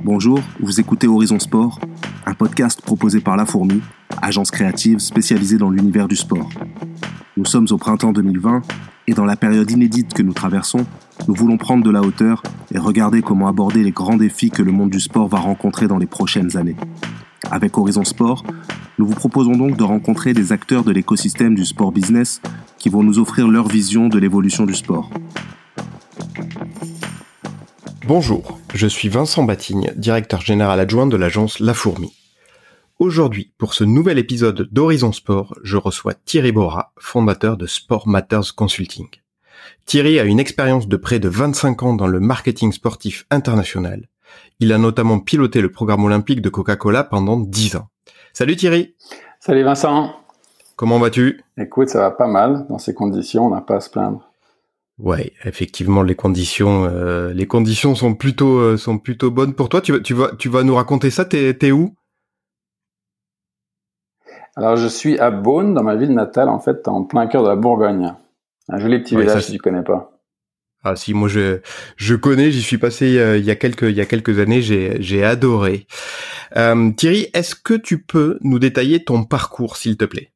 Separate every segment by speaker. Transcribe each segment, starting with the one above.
Speaker 1: Bonjour, vous écoutez Horizon Sport, un podcast proposé par La Fourmi, agence créative spécialisée dans l'univers du sport. Nous sommes au printemps 2020 et dans la période inédite que nous traversons, nous voulons prendre de la hauteur et regarder comment aborder les grands défis que le monde du sport va rencontrer dans les prochaines années. Avec Horizon Sport, nous vous proposons donc de rencontrer des acteurs de l'écosystème du sport business qui vont nous offrir leur vision de l'évolution du sport.
Speaker 2: Bonjour, je suis Vincent Batigne, directeur général adjoint de l'agence La Fourmi. Aujourd'hui, pour ce nouvel épisode d'Horizon Sport, je reçois Thierry Bora, fondateur de Sport Matters Consulting. Thierry a une expérience de près de 25 ans dans le marketing sportif international. Il a notamment piloté le programme olympique de Coca-Cola pendant 10 ans. Salut Thierry
Speaker 3: Salut Vincent
Speaker 2: Comment vas-tu?
Speaker 3: Écoute, ça va pas mal. Dans ces conditions, on n'a pas à se plaindre.
Speaker 2: Ouais, effectivement, les conditions, euh, les conditions sont plutôt, euh, sont plutôt bonnes pour toi. Tu, tu vas, tu vas nous raconter ça. T'es, es où?
Speaker 3: Alors, je suis à Beaune, dans ma ville natale, en fait, en plein cœur de la Bourgogne. Un joli petit village, si tu connais pas.
Speaker 2: Ah si, moi je je connais, j'y suis passé euh, il y a quelques il y a quelques années, j'ai j'ai adoré. Thierry, est-ce que tu peux nous détailler ton parcours, s'il te plaît?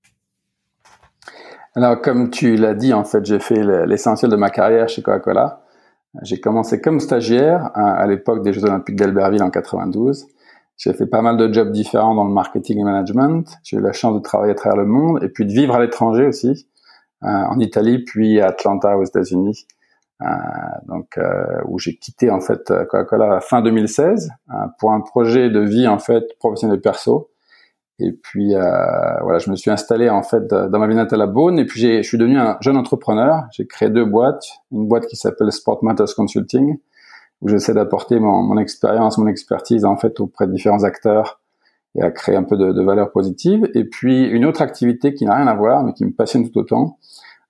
Speaker 3: Alors, comme tu l'as dit, en fait, j'ai fait l'essentiel de ma carrière chez Coca-Cola. J'ai commencé comme stagiaire à, l'époque des Jeux Olympiques d'Albertville en 92. J'ai fait pas mal de jobs différents dans le marketing et management. J'ai eu la chance de travailler à travers le monde et puis de vivre à l'étranger aussi, euh, en Italie puis à Atlanta aux États-Unis, euh, donc euh, où j'ai quitté en fait Coca-Cola fin 2016 euh, pour un projet de vie en fait professionnel perso et puis euh, voilà, je me suis installé en fait dans ma ville natale à Beaune. Et puis je suis devenu un jeune entrepreneur. J'ai créé deux boîtes. Une boîte qui s'appelle Sport Matters Consulting, où j'essaie d'apporter mon, mon, expérience, mon expertise en fait auprès de différents acteurs et à créer un peu de, de valeur positive. Et puis une autre activité qui n'a rien à voir, mais qui me passionne tout autant.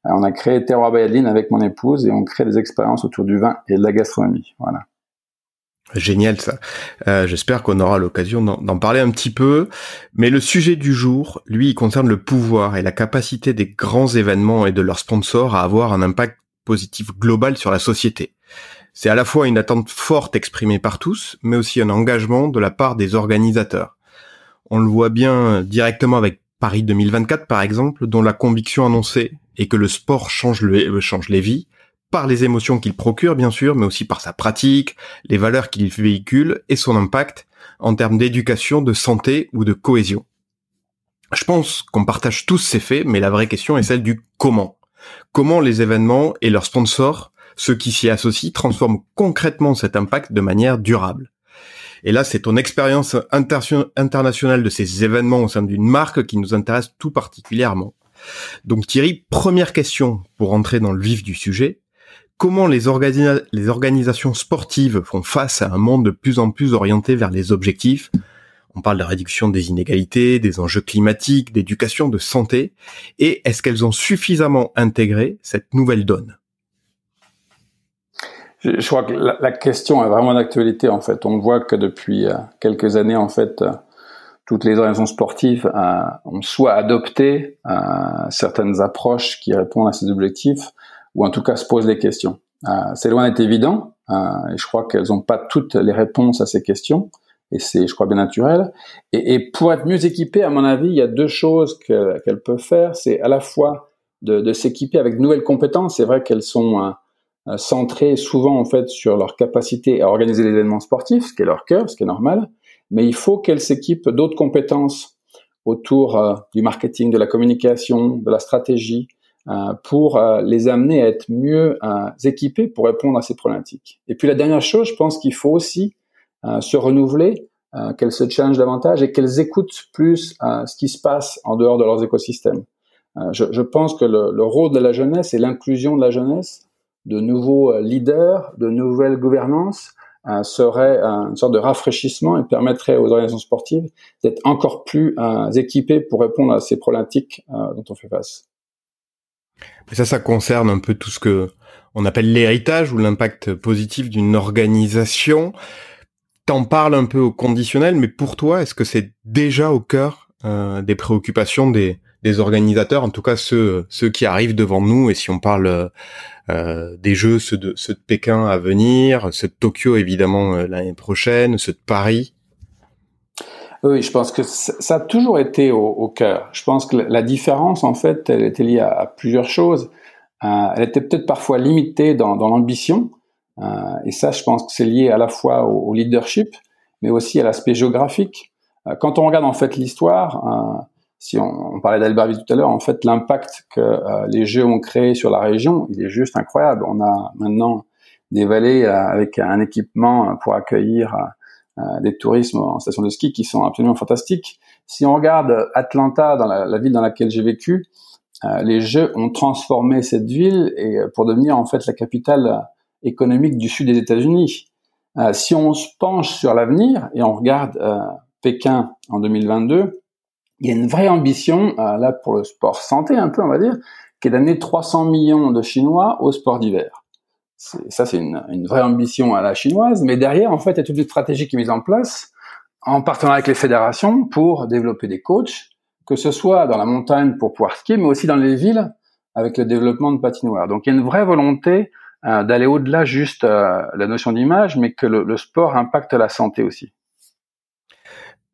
Speaker 3: Euh, on a créé Terroir Bayadeline avec mon épouse et on crée des expériences autour du vin et de la gastronomie. Voilà.
Speaker 2: Génial ça. Euh, J'espère qu'on aura l'occasion d'en parler un petit peu. Mais le sujet du jour, lui, il concerne le pouvoir et la capacité des grands événements et de leurs sponsors à avoir un impact positif global sur la société. C'est à la fois une attente forte exprimée par tous, mais aussi un engagement de la part des organisateurs. On le voit bien directement avec Paris 2024 par exemple, dont la conviction annoncée est que le sport change, le, change les vies, par les émotions qu'il procure bien sûr, mais aussi par sa pratique, les valeurs qu'il véhicule et son impact en termes d'éducation, de santé ou de cohésion. Je pense qu'on partage tous ces faits, mais la vraie question est celle du comment. Comment les événements et leurs sponsors, ceux qui s'y associent, transforment concrètement cet impact de manière durable. Et là, c'est ton expérience internationale de ces événements au sein d'une marque qui nous intéresse tout particulièrement. Donc Thierry, première question pour entrer dans le vif du sujet comment les, organisations sportives font face à un monde de plus en plus orienté vers les objectifs? On parle de réduction des inégalités, des enjeux climatiques, d'éducation, de santé. Et est-ce qu'elles ont suffisamment intégré cette nouvelle donne?
Speaker 3: Je, crois que la, question est vraiment d'actualité en fait. On voit que depuis euh, quelques années en fait, euh, toutes les organisations sportives euh, ont soit adopté certaines approches qui répondent à ces objectifs, ou en tout cas se posent des questions. Euh, c'est loin d'être évident, euh, et je crois qu'elles n'ont pas toutes les réponses à ces questions, et c'est, je crois, bien naturel. Et, pour être mieux équipées, à mon avis, il y a deux choses qu'elles peuvent faire. C'est à la fois de, s'équiper avec de nouvelles compétences. C'est vrai qu'elles sont euh, centrées souvent en fait sur leur capacité à organiser les événements sportifs, ce qui est leur cœur, ce qui est normal. Mais il faut qu'elles s'équipent d'autres compétences autour du marketing, de la communication, de la stratégie, pour euh, les amener à être mieux euh, équipés pour répondre à ces problématiques. Et puis la dernière chose, je pense qu'il faut aussi se renouveler, qu'elles se challengent davantage et qu'elles écoutent plus ce qui se passe en dehors de leurs écosystèmes. Je, je, pense que le, le, rôle de la jeunesse et l'inclusion de la jeunesse, de nouveaux leaders, de nouvelles gouvernances, euh, serait une sorte de rafraîchissement et permettrait aux organisations sportives d'être encore plus euh, équipées pour répondre à ces problématiques dont on fait face.
Speaker 2: Ça, ça concerne un peu tout ce que on appelle l'héritage ou l'impact positif d'une organisation. T'en parles un peu au conditionnel, mais pour toi, est-ce que c'est déjà au cœur euh, des préoccupations des, organisateurs, en tout cas ceux qui arrivent devant nous? Et si on parle euh, des Jeux, ceux de ceux de Pékin à venir, ceux de Tokyo évidemment euh, l'année prochaine, ceux de Paris.
Speaker 3: Oui, je pense que ça a toujours été au, cœur. Je pense que la différence, en fait, elle était liée à, plusieurs choses. Euh, elle était peut-être parfois limitée dans, l'ambition. Euh, et ça, je pense que c'est lié à la fois au, leadership, mais aussi à l'aspect géographique. Euh, quand on regarde en fait l'histoire, si on, on parlait d'Albertville tout à l'heure, en fait, l'impact que les jeux ont créé sur la région, il est juste incroyable. On a maintenant des vallées avec un équipement pour accueillir des tourismes en station de ski qui sont absolument fantastiques. Si on regarde Atlanta, dans la, ville dans laquelle j'ai vécu, les Jeux ont transformé cette ville et pour devenir en fait la capitale économique du sud des États-Unis. Euh, si on se penche sur l'avenir et on regarde euh, Pékin en 2022, il y a une vraie ambition, euh, là pour le sport santé un peu on va dire, qui est d'amener 300 millions de Chinois au sport d'hiver. Ça c'est une, vraie ambition à la chinoise, mais derrière en fait il y a toute une stratégie qui est mise en place en partenariat avec les fédérations pour développer des coachs, que ce soit dans la montagne pour pouvoir skier, mais aussi dans les villes avec le développement de patinoires. Donc il y a une vraie volonté euh, d'aller au-delà juste euh, la notion d'image, mais que le, sport impacte la santé aussi.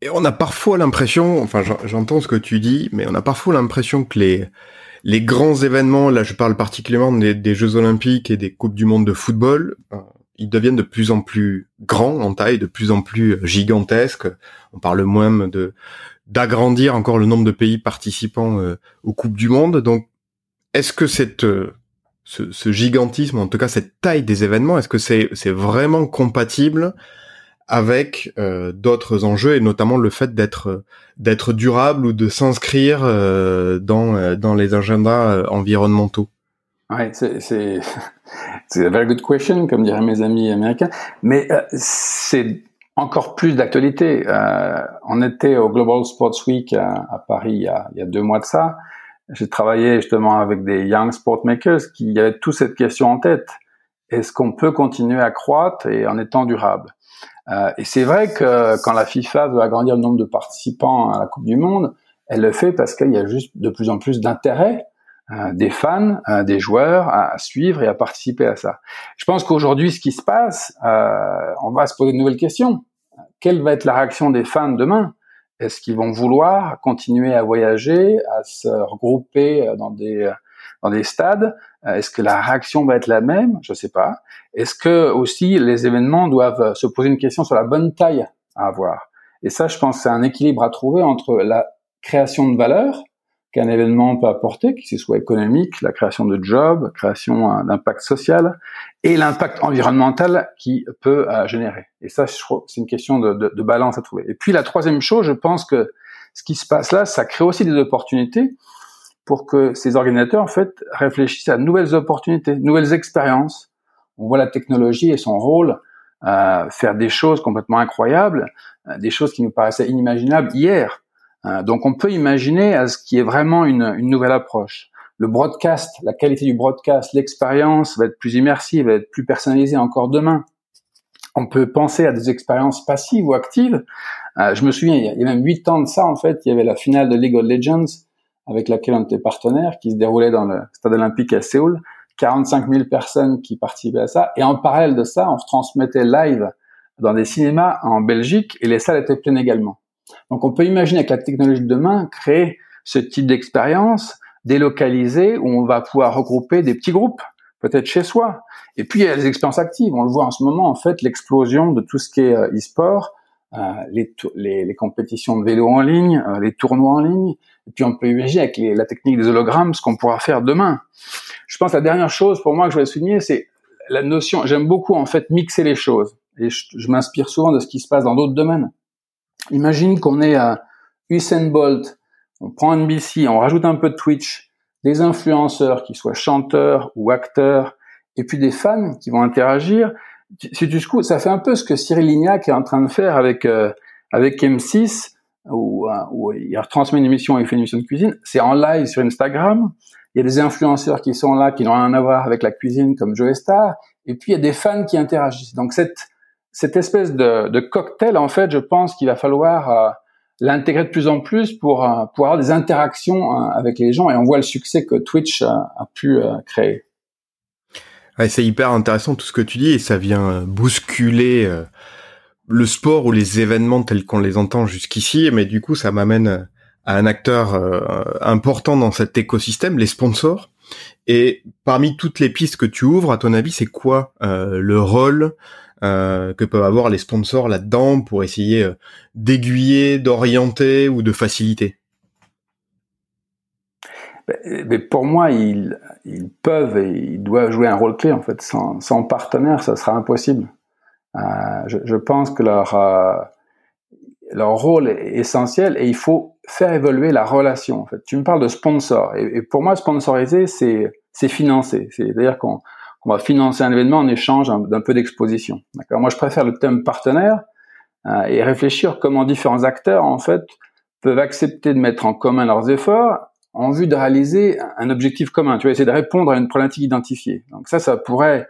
Speaker 2: Et on a parfois l'impression, enfin j'entends ce que tu dis, mais on a parfois l'impression que les les grands événements, là je parle particulièrement des, Jeux Olympiques et des Coupes du Monde de football, euh, ils deviennent de plus en plus grands en taille, de plus en plus gigantesques. On parle moins de d'agrandir encore le nombre de pays participants aux Coupes du Monde. Donc, est-ce que cette ce, gigantisme, en tout cas cette taille des événements, est-ce que c'est c'est vraiment compatible avec euh, d'autres enjeux et notamment le fait d'être d'être durable ou de s'inscrire euh, dans euh, dans les agendas environnementaux
Speaker 3: Ouais, c'est c'est c'est very good question comme diraient mes amis américains, mais c'est encore plus d'actualité. on était au Global Sports Week à, Paris il y, a, il y a deux mois de ça j'ai travaillé justement avec des young sport makers qui avaient toute cette question en tête. Est-ce qu'on peut continuer à croître et en étant durable? Euh, Et c'est vrai que quand la FIFA veut agrandir le nombre de participants à la Coupe du Monde, elle le fait parce qu'il y a juste de plus en plus d'intérêt euh, des fans, euh, des joueurs à, suivre et à participer à ça. Je pense qu'aujourd'hui, ce qui se passe, on va se poser de nouvelles questions. Quelle va être la réaction des fans demain? Est-ce qu'ils vont vouloir continuer à voyager, à se regrouper dans des dans des stades? Est-ce que la réaction va être la même? Je ne sais pas. Est-ce que aussi les événements doivent se poser une question sur la bonne taille à avoir? Et ça, je pense, c'est un équilibre à trouver entre la création de valeur qu'un événement peut apporter, que ce soit économique, la création de jobs, création euh, d'impact social, et l'impact environnemental qui peut euh, générer. Et ça, je trouve, c'est une question de, balance à trouver. Et puis la troisième chose, je pense que ce qui se passe là, ça crée aussi des opportunités pour que ces organisateurs, en fait, réfléchissent à de nouvelles opportunités, nouvelles expériences. On voit la technologie et son rôle euh, faire des choses complètement incroyables, euh, des choses qui nous paraissaient inimaginables hier. Euh, donc on peut imaginer à ce qui est vraiment une, une, nouvelle approche. Le broadcast, la qualité du broadcast, l'expérience va être plus immersive, va être plus personnalisée encore demain. On peut penser à des expériences passives ou actives. Euh, je me souviens, il y, a, même huit ans de ça, en fait, il y avait la finale de League of Legends avec laquelle on était partenaire, qui se déroulait dans le stade olympique à Séoul. 45 000 personnes qui participaient à ça. Et en parallèle de ça, on se transmettait live dans des cinémas en Belgique et les salles étaient pleines également. Donc on peut imaginer avec la technologie de demain créer ce type d'expérience délocalisée où on va pouvoir regrouper des petits groupes, peut-être chez soi. Et puis il y a les expériences actives. On le voit en ce moment en fait l'explosion de tout ce qui est euh, e-sport, les, les, les, compétitions de vélo en ligne, euh, les tournois en ligne. Et puis on peut imaginer avec la technique des hologrammes ce qu'on pourra faire demain. Je pense que la dernière chose pour moi que je voulais souligner, c'est la notion. J'aime beaucoup en fait mixer les choses. Et je m'inspire souvent de ce qui se passe dans d'autres domaines. Imagine qu'on est à Usain Bolt, on prend NBC, on rajoute un peu de Twitch, des influenceurs qui soient chanteurs ou acteurs, et puis des fans qui vont interagir. Si tu coup, ça fait un peu ce que Cyril Lignac est en train de faire avec euh, avec M6, où, euh, où, il retransmet une émission, il fait une émission de cuisine. C'est en live sur Instagram. Il y a des influenceurs qui sont là, qui n'ont rien à voir avec la cuisine, comme Joe Star. Et puis il y a des fans qui interagissent. Donc cette cette espèce de, de, cocktail, en fait, je pense qu'il va falloir l'intégrer de plus en plus pour, pour avoir des interactions avec les gens et on voit le succès que Twitch a, pu créer.
Speaker 2: Ouais, c'est hyper intéressant tout ce que tu dis et ça vient bousculer le sport ou les événements tels qu'on les entend jusqu'ici, mais du coup ça m'amène à un acteur important dans cet écosystème, les sponsors. Et parmi toutes les pistes que tu ouvres, à ton avis, c'est quoi euh, le rôle euh, que peuvent avoir les sponsors là-dedans pour essayer euh, d'aiguiller, d'orienter ou de faciliter?
Speaker 3: Mais pour moi, ils, peuvent et ils doivent jouer un rôle clé en fait. Sans, partenaire, ça sera impossible. Euh, je, je, pense que leur euh, leur rôle est essentiel et il faut faire évoluer la relation. En fait, tu me parles de sponsor et, pour moi, sponsoriser, c'est c'est financer. C'est-à-dire qu'on va financer un événement en échange d'un peu d'exposition. D'accord? Moi, je préfère le thème partenaire euh, et réfléchir comment différents acteurs en fait peuvent accepter de mettre en commun leurs efforts en vue de réaliser un objectif commun. Tu vas essayer de répondre à une problématique identifiée. Donc ça, ça pourrait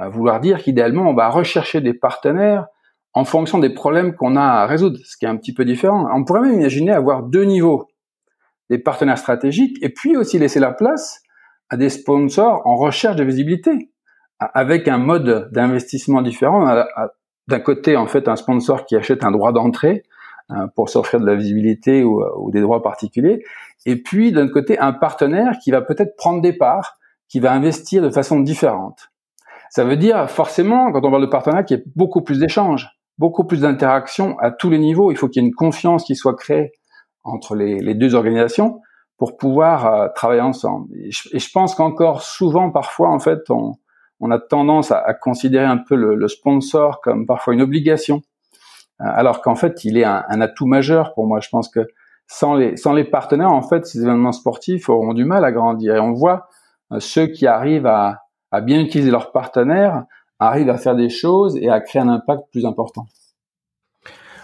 Speaker 3: euh, vouloir dire qu'idéalement, on va rechercher des partenaires en fonction des problèmes qu'on a à résoudre, ce qui est un petit peu différent. On pourrait même imaginer avoir deux niveaux, des partenaires stratégiques et puis aussi laisser la place à des sponsors en recherche de visibilité, avec un mode d'investissement différent. D'un côté, en fait, un sponsor qui achète un droit d'entrée pour s'offrir de la visibilité ou, ou des droits particuliers, et puis d'un côté, un partenaire qui va peut-être prendre des parts, qui va investir de façon différente. Ça veut dire forcément, quand on parle de partenariat, qu'il y ait beaucoup plus d'échanges beaucoup plus d'interactions à tous les niveaux. Il faut qu'il y ait une confiance qui soit créée entre les, deux organisations pour pouvoir euh, travailler ensemble. Et je, pense qu'encore souvent, parfois, en fait, on, a tendance à, considérer un peu le, sponsor comme parfois une obligation, euh, alors qu'en fait, il est un, atout majeur pour moi. Je pense que sans les, sans les partenaires, en fait, ces événements sportifs auront du mal à grandir. Et on voit euh, ceux qui arrivent à, à bien utiliser leurs partenaires arrive à faire des choses et à créer un impact plus important.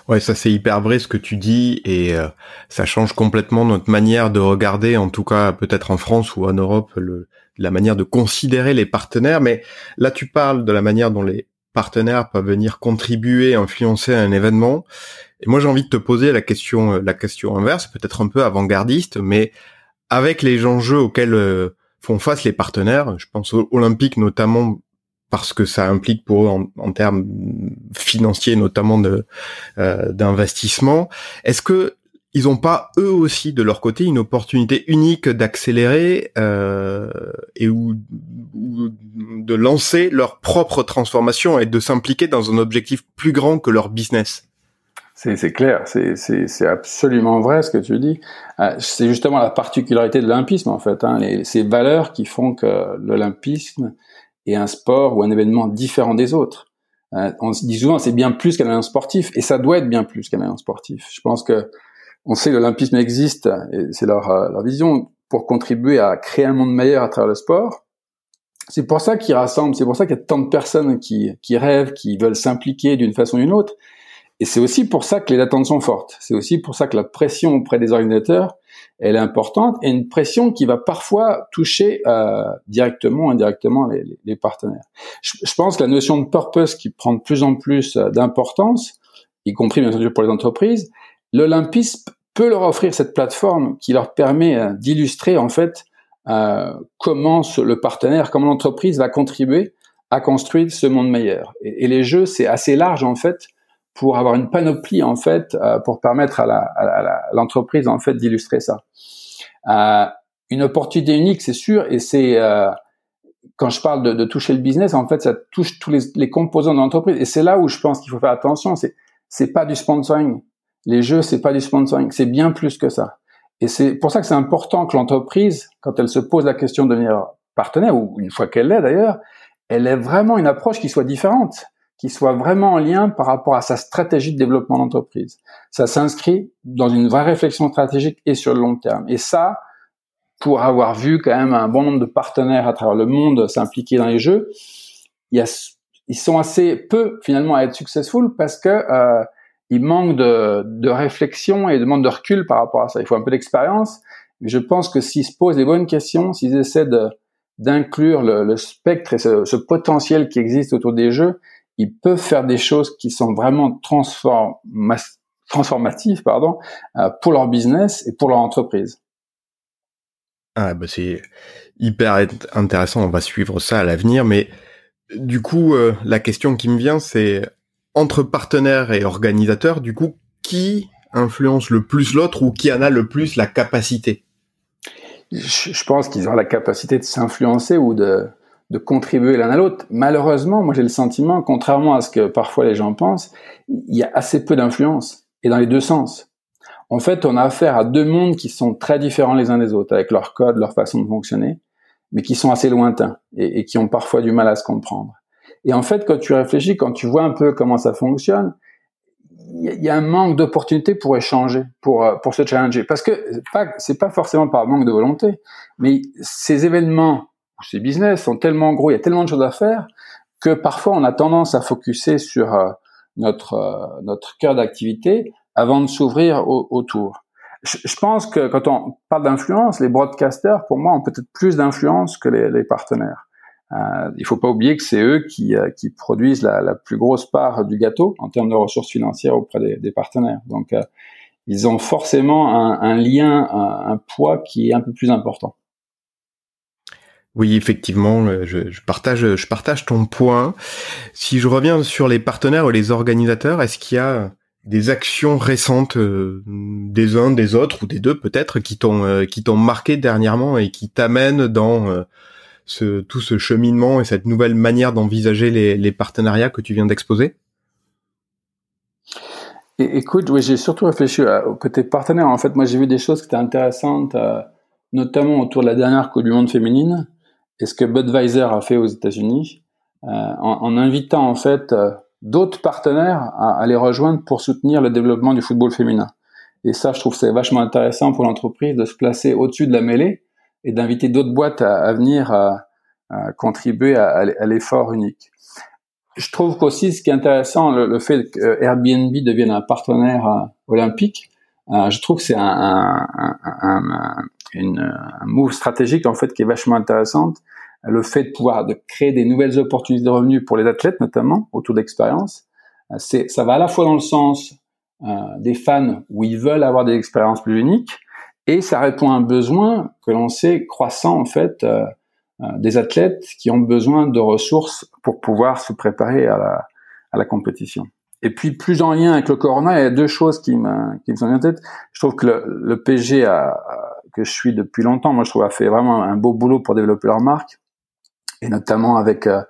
Speaker 2: Ouais, ça c'est hyper vrai ce que tu dis et euh, ça change complètement notre manière de regarder, en tout cas peut-être en France ou en Europe, le, la manière de considérer les partenaires. Mais là, tu parles de la manière dont les partenaires peuvent venir contribuer, influencer un événement. Et moi, j'ai envie de te poser la question, euh, la question inverse, peut-être un peu avant-gardiste, mais avec les enjeux auxquels euh, font face les partenaires, je pense aux Olympiques notamment parce que ça implique pour eux en, termes financiers notamment de euh, d'investissement. Est-ce que ils n'ont pas eux aussi de leur côté une opportunité unique d'accélérer euh, et ou, de lancer leur propre transformation et de s'impliquer dans un objectif plus grand que leur business
Speaker 3: c'est clair, c'est absolument vrai ce que tu dis. Euh, c'est justement la particularité de l'olympisme en fait, hein, les, ces valeurs qui font que l'olympisme et un sport ou un événement différent des autres. Euh, on se dit souvent c'est bien plus qu'un événement sportif et ça doit être bien plus qu'un événement sportif. Je pense que on sait que l'olympisme existe et c'est leur, euh, leur vision pour contribuer à créer un monde meilleur à travers le sport. C'est pour ça qu'ils rassemblent, c'est pour ça qu'il y a tant de personnes qui, qui rêvent, qui veulent s'impliquer d'une façon ou d'une autre. Et c'est aussi pour ça que les attentes sont fortes. C'est aussi pour ça que la pression auprès des organisateurs, elle est importante et une pression qui va parfois toucher euh, directement ou indirectement les, les partenaires. Je, je, pense que la notion de purpose qui prend de plus en plus euh, d'importance, y compris bien sûr pour les entreprises, l'Olympisme peut leur offrir cette plateforme qui leur permet euh, d'illustrer en fait euh, comment le partenaire, comment l'entreprise va contribuer à construire ce monde meilleur. Et, les jeux, c'est assez large en fait pour avoir une panoplie en fait euh, pour permettre à l'entreprise en fait d'illustrer ça. Une opportunité unique, c'est sûr, et c'est quand je parle de, de, toucher le business, en fait, ça touche tous les, les composants de l'entreprise, et c'est là où je pense qu'il faut faire attention. C'est c'est pas du sponsoring. Les jeux, c'est pas du sponsoring, c'est bien plus que ça. Et c'est pour ça que c'est important que l'entreprise, quand elle se pose la question de devenir partenaire, ou une fois qu'elle l'est d'ailleurs, elle ait vraiment une approche qui soit différente qui soit vraiment en lien par rapport à sa stratégie de développement d'entreprise. Ça s'inscrit dans une vraie réflexion stratégique et sur le long terme. Et ça, pour avoir vu quand même un bon nombre de partenaires à travers le monde s'impliquer dans les jeux, ils sont assez peu finalement à être successful parce que euh, ils manquent de, de réflexion et de manque de recul par rapport à ça. Il faut un peu d'expérience. Mais je pense que s'ils se posent les bonnes questions, s'ils essaient d'inclure le, spectre et ce, potentiel qui existe autour des jeux, ils peuvent faire des choses qui sont vraiment transformatif, pardon, pour leur business et pour leur entreprise.
Speaker 2: Ah bah c'est hyper intéressant, on va suivre ça à l'avenir, mais du coup, la question qui me vient, c'est entre partenaires et organisateurs, du coup, qui influence le plus l'autre ou qui en a le plus la capacité?
Speaker 3: Je, pense qu'ils ont la capacité de s'influencer ou de, contribuer l'un à l'autre. Malheureusement, moi j'ai le sentiment, contrairement à ce que parfois les gens pensent, il y a assez peu d'influence, et dans les deux sens. En fait, on a affaire à deux mondes qui sont très différents les uns des autres, avec leur code, leur façon de fonctionner, mais qui sont assez lointains et qui ont parfois du mal à se comprendre. Et en fait, quand tu réfléchis, quand tu vois un peu comment ça fonctionne, il y a un manque d'opportunités pour échanger, pour euh, pour se challenger, parce que c'est pas forcément par manque de volonté, mais ces événements, ces business sont tellement gros, il y a tellement de choses à faire que parfois on a tendance à focuser sur euh, notre euh, notre cœur d'activité avant de s'ouvrir autour. Je, pense que quand on parle d'influence, les broadcasters, pour moi, ont peut-être plus d'influence que les partenaires. Euh, il faut pas oublier que c'est eux qui, euh, produisent la, plus grosse part du gâteau en termes de ressources financières auprès des, partenaires. Donc, euh, ils ont forcément un, lien, un, poids qui est un peu plus important.
Speaker 2: Oui, effectivement, euh, je, partage, ton point. Si je reviens sur les partenaires ou les organisateurs, est-ce qu'il y a des actions récentes des uns, des autres ou des deux peut-être qui t'ont marqué dernièrement et qui t'amènent dans tout ce cheminement et cette nouvelle manière d'envisager les, partenariats que tu viens d'exposer?
Speaker 3: Écoute, j'ai surtout réfléchi au côté partenaire. En fait, moi, j'ai vu des choses qui étaient intéressantes, euh, notamment autour de la dernière Coupe du Monde féminine et ce que Budweiser a fait aux États-Unis, euh, en, invitant en fait euh, d'autres partenaires à, à, les rejoindre pour soutenir le développement du football féminin. Et ça, je trouve c'est vachement intéressant pour l'entreprise de se placer au-dessus de la mêlée et d'inviter d'autres boîtes à, venir à, contribuer à, l'effort unique. Je trouve qu'aussi ce qui est intéressant, le, fait que Airbnb devienne un partenaire euh, olympique, euh, je trouve que c'est un, un, move stratégique en fait qui est vachement intéressante. Le fait de pouvoir de créer des nouvelles opportunités de revenus pour les athlètes notamment autour d'expérience, euh, c'est ça va à la fois dans le sens des fans où ils veulent avoir des expériences plus uniques, et ça répond à un besoin que l'on sait croissant en fait euh, euh, des athlètes qui ont besoin de ressources pour pouvoir se préparer à la, à la compétition. Et puis plus en lien avec le corona, il y a deux choses qui me qui me sont en tête. Je trouve que le, le PG a, que je suis depuis longtemps, moi je trouve a fait vraiment un beau boulot pour développer leur marque et notamment avec euh,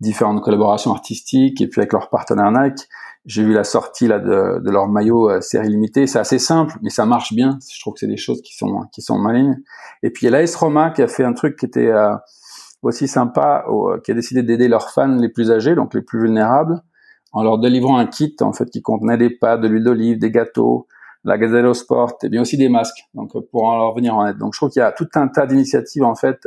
Speaker 3: différentes collaborations artistiques et puis avec leur partenaire Nike. J'ai vu la sortie là de, de leur maillot euh, série limitée. C'est assez simple, mais ça marche bien. Je trouve que c'est des choses qui sont qui sont malignes. Et puis il y a l'AS Roma qui a fait un truc qui était euh, aussi sympa, qui a décidé d'aider leurs fans les plus âgés, donc les plus vulnérables, en leur délivrant un kit en fait qui contenait des pâtes, de l'huile d'olive, des gâteaux, la Gazelle Sport et bien aussi des masques. Donc pour leur venir en aide. Donc je trouve qu'il y a tout un tas d'initiatives en fait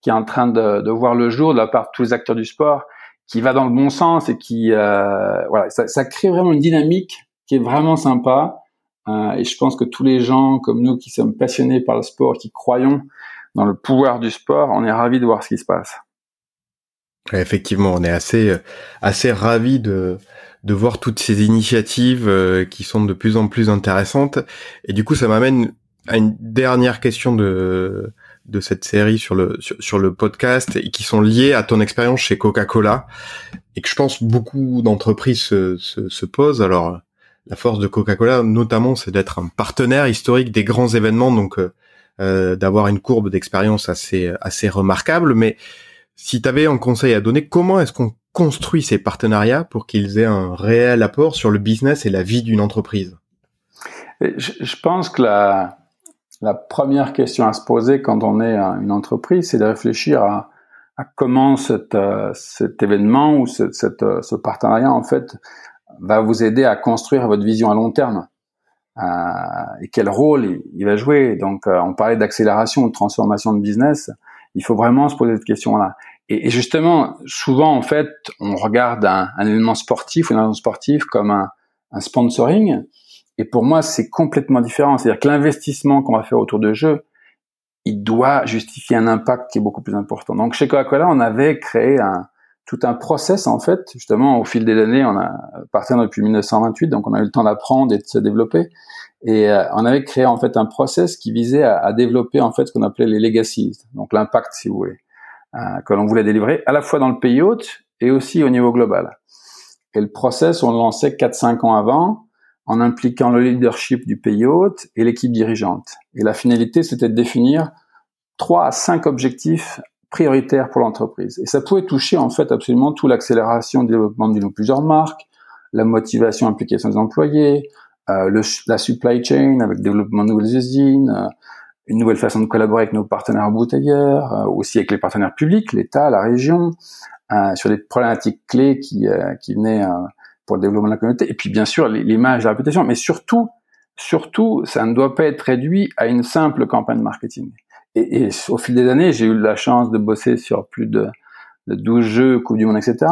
Speaker 3: qui est en train de, de voir le jour de la part de tous les acteurs du sport qui va dans le bon sens et qui euh, voilà ça, ça, crée vraiment une dynamique qui est vraiment sympa. Euh, et je pense que tous les gens comme nous qui sommes passionnés par le sport qui croyons dans le pouvoir du sport on est ravis de voir ce qui se passe.
Speaker 2: Effectivement on est assez assez ravis de de voir toutes ces initiatives euh, qui sont de plus en plus intéressantes. Et du coup ça m'amène à une dernière question de de cette série sur le sur, le podcast et qui sont liés à ton expérience chez Coca-Cola et que je pense beaucoup d'entreprises se, se, posent. Alors la force de Coca-Cola notamment c'est d'être un partenaire historique des grands événements donc euh, euh d'avoir une courbe d'expérience assez assez remarquable mais si tu avais un conseil à donner comment est-ce qu'on construit ces partenariats pour qu'ils aient un réel apport sur le business et la vie d'une entreprise?
Speaker 3: Je, je pense que la la première question à se poser quand on est une entreprise, c'est de réfléchir à, comment euh, cet événement ou ce, euh, ce partenariat en fait va vous aider à construire votre vision à long terme euh, et quel rôle il, va jouer. Donc, on parlait d'accélération, de transformation de business. Il faut vraiment se poser cette question-là. Et, justement, souvent en fait, on regarde un, événement sportif ou un événement sportif comme un, un sponsoring et pour moi, c'est complètement différent. C'est-à-dire que l'investissement qu'on va faire autour de jeux, il doit justifier un impact qui est beaucoup plus important. Donc chez Coca-Cola, on avait créé un, tout un process en fait. Justement, au fil des années, on a partir depuis 1928, donc on a eu le temps d'apprendre et de se développer. Et euh, on avait créé en fait un process qui visait à, à développer en fait ce qu'on appelait les legacies, donc l'impact si vous voulez, euh, que l'on voulait délivrer à la fois dans le pays hôte et aussi au niveau global. Et le process, on le lançait 4-5 ans avant, en impliquant le leadership du pays hôte et l'équipe dirigeante. Et la finalité, c'était de définir trois à cinq objectifs prioritaires pour l'entreprise. Et ça pouvait toucher en fait absolument tout l'accélération du développement d'une ou plusieurs marques, la motivation, implication des employés, euh, la supply chain avec développement de nouvelles usines, euh, une nouvelle façon de collaborer avec nos partenaires embouteilleurs, euh, aussi avec les partenaires publics, l'État, la région, sur des problématiques clés qui, qui venaient pour le développement de la communauté, et puis bien sûr l'image, la réputation, mais surtout, surtout, ça ne doit pas être réduit à une simple campagne marketing. Et, au fil des années, j'ai eu la chance de bosser sur plus de, de 12 jeux, Coupe du Monde, etc.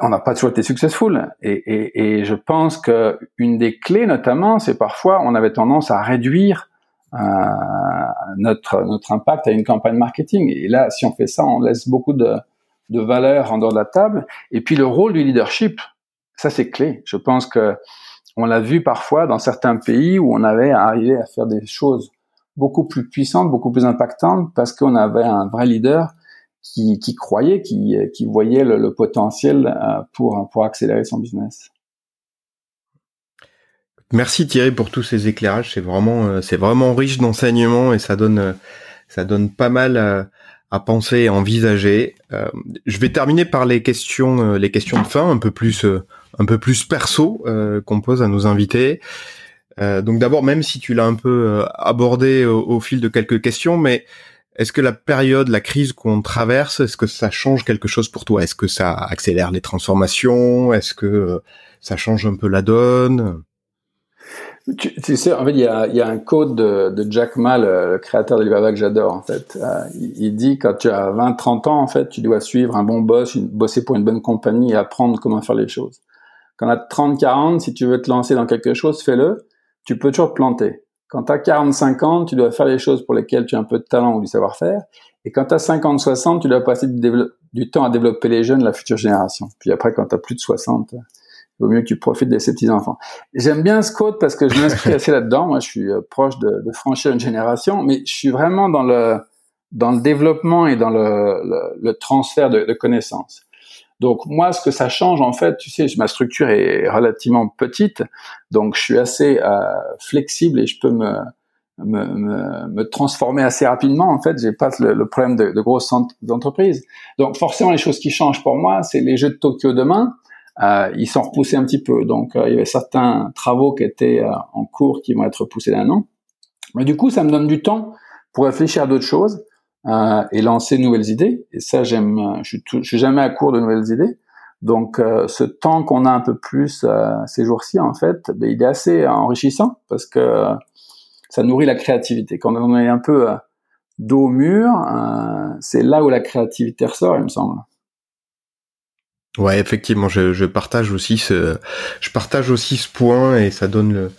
Speaker 3: On n'a pas toujours été successful. Et je pense que une des clés, notamment, c'est parfois on avait tendance à réduire euh, notre notre impact à une campagne marketing. Et là, si on fait ça, on laisse beaucoup de de valeur en dehors de la table. Et puis le rôle du leadership, ça, c'est clé. Je pense que on l'a vu parfois dans certains pays où on avait arrivé à faire des choses beaucoup plus puissantes, beaucoup plus impactantes, parce qu'on avait un vrai leader qui, croyait, qui, voyait le, potentiel euh, pour, accélérer son business.
Speaker 2: Merci Thierry pour tous ces éclairages. C'est vraiment, euh, riche d'enseignements et ça donne, euh, pas mal à, à penser et envisager. je vais terminer par les questions de fin, un peu plus un peu plus perso euh, qu'on pose à nos invités. Euh, donc d'abord, même si tu l'as un peu euh, abordé au, fil de quelques questions, mais est-ce que la période, la crise qu'on traverse, est-ce que ça change quelque chose pour toi? Est-ce que ça accélère les transformations? Est-ce que ça change un peu la donne?
Speaker 3: Tu, sais, en fait, il y a, y a un code de, de, Jack Ma, le, créateur d'Alibaba que j'adore, en fait. il, il, dit, quand tu as 20-30 ans, en fait, tu dois suivre un bon boss, une, bosser pour une bonne compagnie et apprendre comment faire les choses. Quand tu 30-40, si tu veux te lancer dans quelque chose, fais-le. Tu peux toujours te planter. Quand tu as 45 ans, tu dois faire les choses pour lesquelles tu as un peu de talent ou du savoir-faire. Et quand tu as 50-60, tu dois passer du, temps à développer les jeunes, la future génération. Puis après, quand tu plus de 60, il vaut mieux que tu profites de ces petits-enfants. J'aime bien ce code parce que je m'inscris assez là-dedans. Moi, je suis euh, proche de, franchir une génération, mais je suis vraiment dans le, dans le développement et dans le, le, transfert de, de connaissances. Donc moi, ce que ça change en fait, tu sais, ma structure est relativement petite, donc je suis assez euh, flexible et je peux me, me, me, me, transformer assez rapidement. En fait, j'ai pas le, problème de, de grosses entreprises. Donc forcément, les choses qui changent pour moi, c'est les Jeux de Tokyo demain. Euh, ils sont repoussés un petit peu, donc euh, il y avait certains travaux qui étaient euh, en cours qui vont être repoussés d'un an. Mais du coup, ça me donne du temps pour réfléchir à d'autres choses euh, et lancer de nouvelles idées. Et ça, j'aime. Euh, je suis, suis jamais à court de nouvelles idées. Donc, euh, ce temps qu'on a un peu plus ces jours-ci, en fait, ben, il est assez enrichissant parce que ça nourrit la créativité. Quand on est un peu dos au mur, c'est là où la créativité ressort, il me semble.
Speaker 2: Ouais, effectivement, je, je, partage aussi ce, je partage aussi ce point et ça donne le,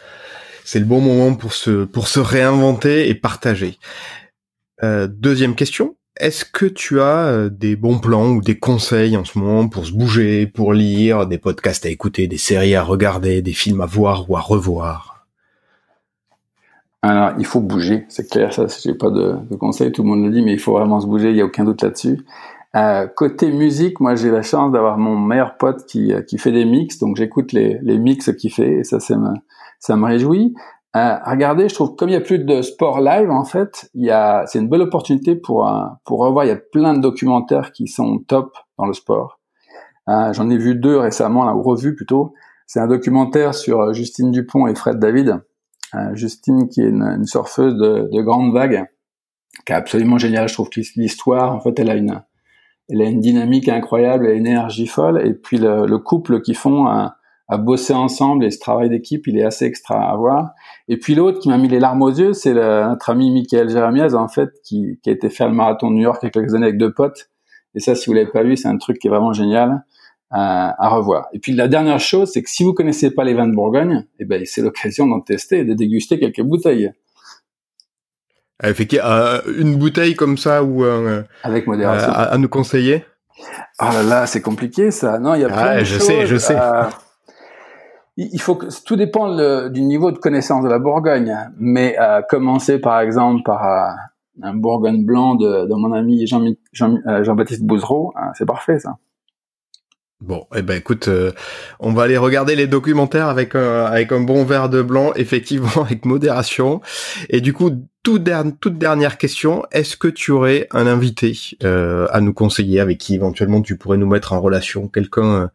Speaker 2: c'est le bon moment pour se, pour se réinventer et partager. Euh, deuxième question. Est-ce que tu as euh, des bons plans ou des conseils en ce moment pour se bouger, pour lire, des podcasts à écouter, des séries à regarder, des films à voir ou à revoir?
Speaker 3: Alors, il faut bouger, c'est clair, ça, j'ai pas de, conseils, tout le monde le dit, mais il faut vraiment se bouger, il y a aucun doute là-dessus. Euh, côté musique, moi j'ai la chance d'avoir mon meilleur pote qui, qui fait des mix, donc j'écoute les, les mix qu'il fait et ça, ça me réjouit. Euh, regardez, je trouve comme il y a plus de sport live en fait, il y a c'est une belle opportunité pour pour revoir. Il y a plein de documentaires qui sont top dans le sport. Euh, J'en ai vu deux récemment, là, ou revu plutôt. C'est un documentaire sur euh, Justine Dupont et Fred David. Euh, Justine qui est une, surfeuse de, de grandes vagues, qui est absolument géniale. Je trouve que l'histoire, en fait, elle a une elle a une dynamique incroyable, elle a une énergie folle. Et puis le, le couple qui font un, à bosser ensemble et ce travail d'équipe, il est assez extra à voir. Et puis l'autre qui m'a mis les larmes aux yeux, c'est notre ami Michael Jeremias, en fait, qui, qui, a été faire le marathon de New York il y a quelques années avec deux potes. Et ça, si vous l'avez pas vu, c'est un truc qui est vraiment génial à, à revoir. Et puis la dernière chose, c'est que si vous connaissez pas les vins de Bourgogne, eh ben c'est l'occasion d'en tester et de déguster quelques bouteilles.
Speaker 2: Effectivement, euh, une bouteille comme ça ou euh,
Speaker 3: avec modération
Speaker 2: à, à nous conseiller?
Speaker 3: Oh là là, c'est compliqué ça. Non, il y a plein
Speaker 2: ah,
Speaker 3: de
Speaker 2: je
Speaker 3: choses.
Speaker 2: sais, je sais.
Speaker 3: Il faut que tout dépend du niveau de connaissance de la Bourgogne. Mais euh, commencer par exemple par euh, un Bourgogne blanc de, mon ami Jean, Jean, euh, Jean-Baptiste Bouzereau, hein, c'est parfait ça.
Speaker 2: Bon, eh ben écoute, euh, on va aller regarder les documentaires avec un, bon verre de blanc, effectivement, avec modération. Et du coup, toute, dernière question, est-ce que tu aurais un invité à nous conseiller avec qui éventuellement tu pourrais nous mettre en relation, quelqu'un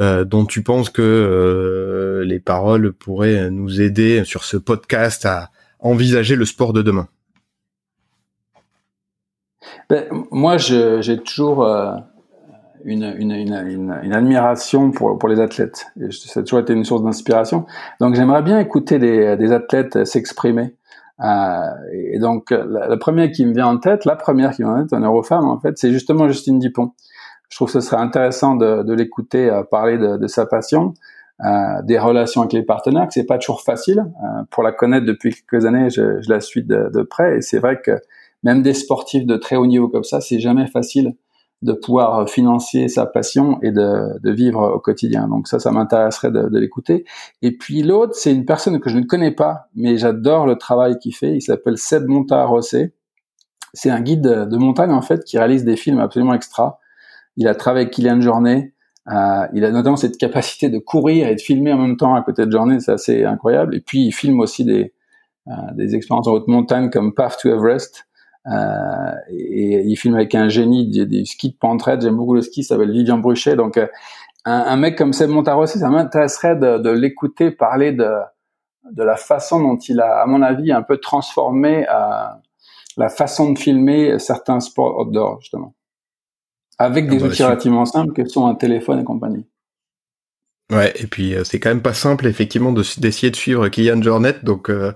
Speaker 2: euh, dont tu penses que les paroles pourraient nous aider sur ce podcast à envisager le sport de demain?
Speaker 3: Ben, Moi, j'ai toujours une, une, admiration pour, les athlètes. Et ça a toujours été une source d'inspiration. Donc j'aimerais bien écouter des, athlètes s'exprimer. Euh, et donc la, première qui me vient en tête, la première qui me vient en tête, un Eurofemme en fait, c'est justement Justine Dupont. Je trouve que ce serait intéressant de, de l'écouter euh, parler de, de, sa passion, euh, des relations avec les partenaires, que c'est pas toujours facile. Euh, pour la connaître depuis quelques années, je, je la suis de, de près, et c'est vrai que même des sportifs de très haut niveau comme ça, c'est jamais facile de pouvoir financer sa passion et de, de vivre au quotidien. Donc ça, ça m'intéresserait de, de l'écouter. Et puis l'autre, c'est une personne que je ne connais pas, mais j'adore le travail qu'il fait. Il s'appelle Seb Montard-Rossé. C'est un guide de, montagne en fait qui réalise des films absolument extra. Il a travaillé avec Kylian Jornet. Euh, il a notamment cette capacité de courir et de filmer en même temps à côté de Jornet, c'est assez incroyable. Et puis il filme aussi des, euh, des expériences en haute montagne comme Path to Everest. Euh, et, il filme avec un génie du, ski de pentraide. J'aime beaucoup le ski, il s'appelle Vivian Bruchet. Donc, euh, un, un, mec comme Seb Montarossi, ça m'intéresserait de, de l'écouter parler de, de la façon dont il a, à mon avis, un peu transformé euh, la façon de filmer certains sports outdoor, justement. Avec des outils relativement simples que sont un téléphone et compagnie.
Speaker 2: Ouais, et puis euh, c'est quand même pas simple effectivement d'essayer de, suivre Kylian Jornet, donc euh,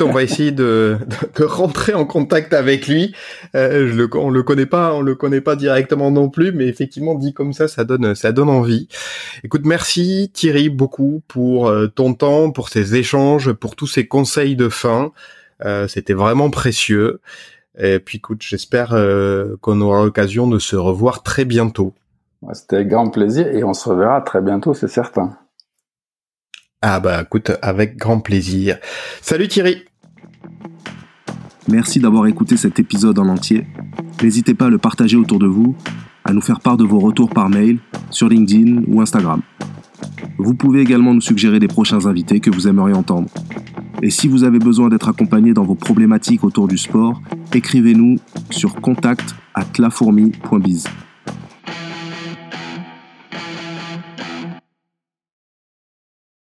Speaker 2: on va essayer de, de, rentrer en contact avec lui. Euh, je le, on le connaît pas, on le connaît pas directement non plus, mais effectivement dit comme ça, ça donne, ça donne envie. Écoute, merci Thierry beaucoup pour euh, ton temps, pour ces échanges, pour tous ces conseils de fin. C'était vraiment précieux. Et puis écoute, j'espère qu'on aura l'occasion de se revoir très bientôt.
Speaker 3: C'était avec grand plaisir et on se reverra très bientôt, c'est certain.
Speaker 2: Ah bah écoute, avec grand plaisir. Salut Thierry
Speaker 1: Merci d'avoir écouté cet épisode en entier. N'hésitez pas à le partager autour de vous, à nous faire part de vos retours par mail, sur LinkedIn ou Instagram. Vous pouvez également nous suggérer des prochains invités que vous aimeriez entendre. Et si vous avez besoin d'être accompagné dans vos problématiques autour du sport, écrivez-nous sur contact at lafourmi.biz.